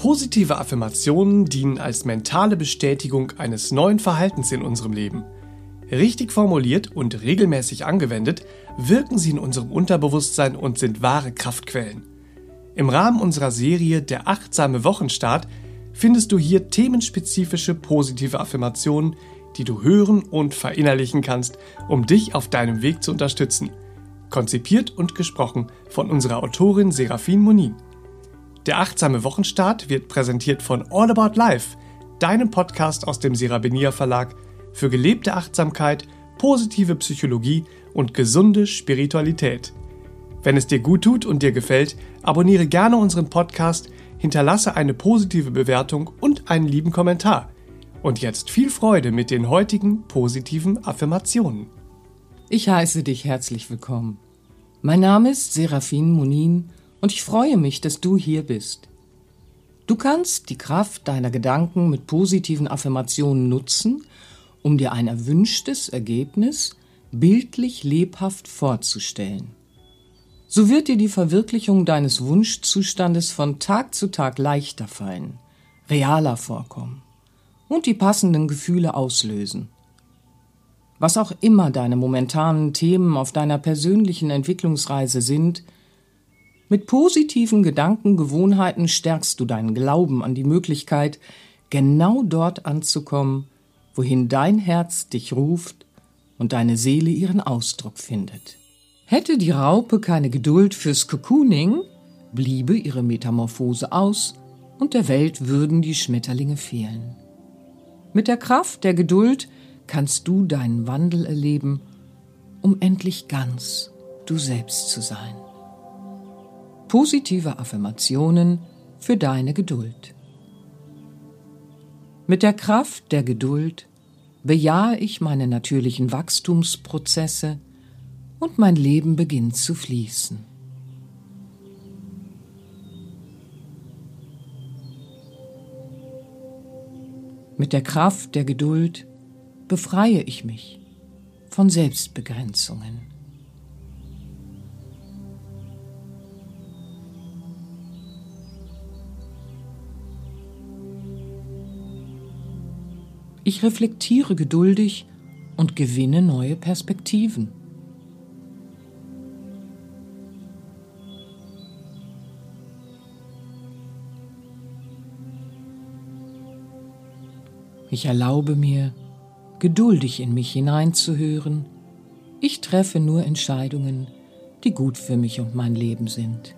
Positive Affirmationen dienen als mentale Bestätigung eines neuen Verhaltens in unserem Leben. Richtig formuliert und regelmäßig angewendet, wirken sie in unserem Unterbewusstsein und sind wahre Kraftquellen. Im Rahmen unserer Serie Der achtsame Wochenstart findest du hier themenspezifische positive Affirmationen, die du hören und verinnerlichen kannst, um dich auf deinem Weg zu unterstützen. Konzipiert und gesprochen von unserer Autorin Serafin Monin. Der achtsame Wochenstart wird präsentiert von All About Life, deinem Podcast aus dem Serabenia Verlag für gelebte Achtsamkeit, positive Psychologie und gesunde Spiritualität. Wenn es dir gut tut und dir gefällt, abonniere gerne unseren Podcast, hinterlasse eine positive Bewertung und einen lieben Kommentar. Und jetzt viel Freude mit den heutigen positiven Affirmationen. Ich heiße dich herzlich willkommen. Mein Name ist Serafin Munin und ich freue mich, dass du hier bist. Du kannst die Kraft deiner Gedanken mit positiven Affirmationen nutzen, um dir ein erwünschtes Ergebnis bildlich lebhaft vorzustellen. So wird dir die Verwirklichung deines Wunschzustandes von Tag zu Tag leichter fallen, realer vorkommen und die passenden Gefühle auslösen. Was auch immer deine momentanen Themen auf deiner persönlichen Entwicklungsreise sind, mit positiven Gedankengewohnheiten stärkst du deinen Glauben an die Möglichkeit, genau dort anzukommen, wohin dein Herz dich ruft und deine Seele ihren Ausdruck findet. Hätte die Raupe keine Geduld fürs Cocooning, bliebe ihre Metamorphose aus und der Welt würden die Schmetterlinge fehlen. Mit der Kraft der Geduld kannst du deinen Wandel erleben, um endlich ganz du selbst zu sein positive Affirmationen für deine Geduld. Mit der Kraft der Geduld bejahe ich meine natürlichen Wachstumsprozesse und mein Leben beginnt zu fließen. Mit der Kraft der Geduld befreie ich mich von Selbstbegrenzungen. Ich reflektiere geduldig und gewinne neue Perspektiven. Ich erlaube mir, geduldig in mich hineinzuhören. Ich treffe nur Entscheidungen, die gut für mich und mein Leben sind.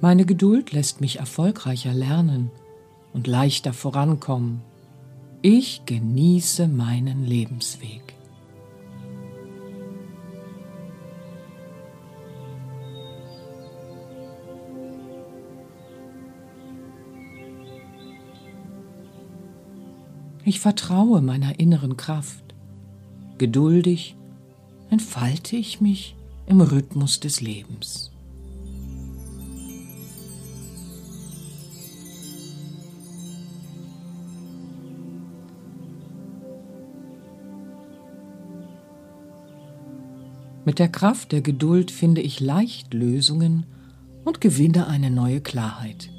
Meine Geduld lässt mich erfolgreicher lernen und leichter vorankommen. Ich genieße meinen Lebensweg. Ich vertraue meiner inneren Kraft. Geduldig entfalte ich mich im Rhythmus des Lebens. Mit der Kraft der Geduld finde ich leicht Lösungen und gewinne eine neue Klarheit.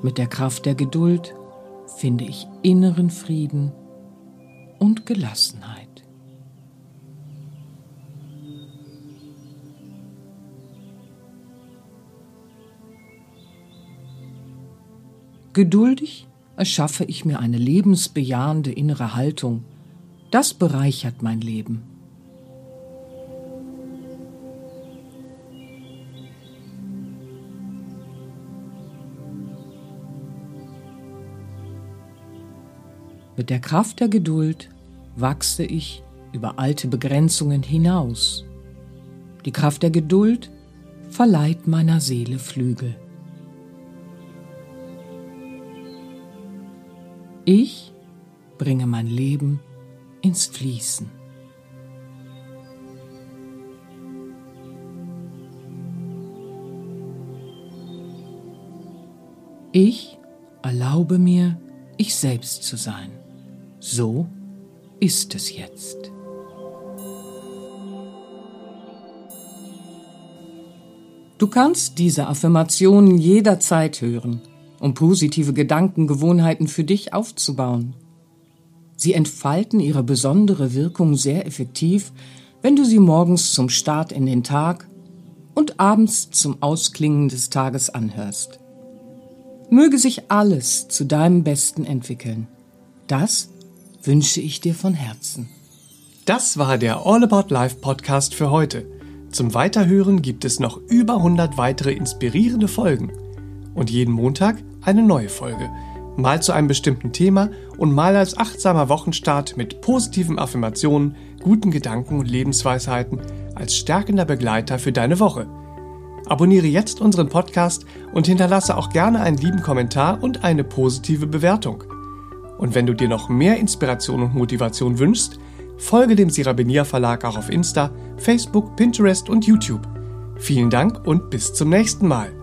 Mit der Kraft der Geduld finde ich inneren Frieden und Gelassenheit. Geduldig erschaffe ich mir eine lebensbejahende innere Haltung. Das bereichert mein Leben. Mit der Kraft der Geduld wachse ich über alte Begrenzungen hinaus. Die Kraft der Geduld verleiht meiner Seele Flügel. Ich bringe mein Leben ins Fließen. Ich erlaube mir, ich selbst zu sein. So ist es jetzt. Du kannst diese Affirmationen jederzeit hören um positive Gedankengewohnheiten für dich aufzubauen. Sie entfalten ihre besondere Wirkung sehr effektiv, wenn du sie morgens zum Start in den Tag und abends zum Ausklingen des Tages anhörst. Möge sich alles zu deinem Besten entwickeln. Das wünsche ich dir von Herzen. Das war der All About Life Podcast für heute. Zum Weiterhören gibt es noch über 100 weitere inspirierende Folgen. Und jeden Montag eine neue Folge. Mal zu einem bestimmten Thema und mal als achtsamer Wochenstart mit positiven Affirmationen, guten Gedanken und Lebensweisheiten als stärkender Begleiter für deine Woche. Abonniere jetzt unseren Podcast und hinterlasse auch gerne einen lieben Kommentar und eine positive Bewertung. Und wenn du dir noch mehr Inspiration und Motivation wünschst, folge dem Sirabenia Verlag auch auf Insta, Facebook, Pinterest und YouTube. Vielen Dank und bis zum nächsten Mal.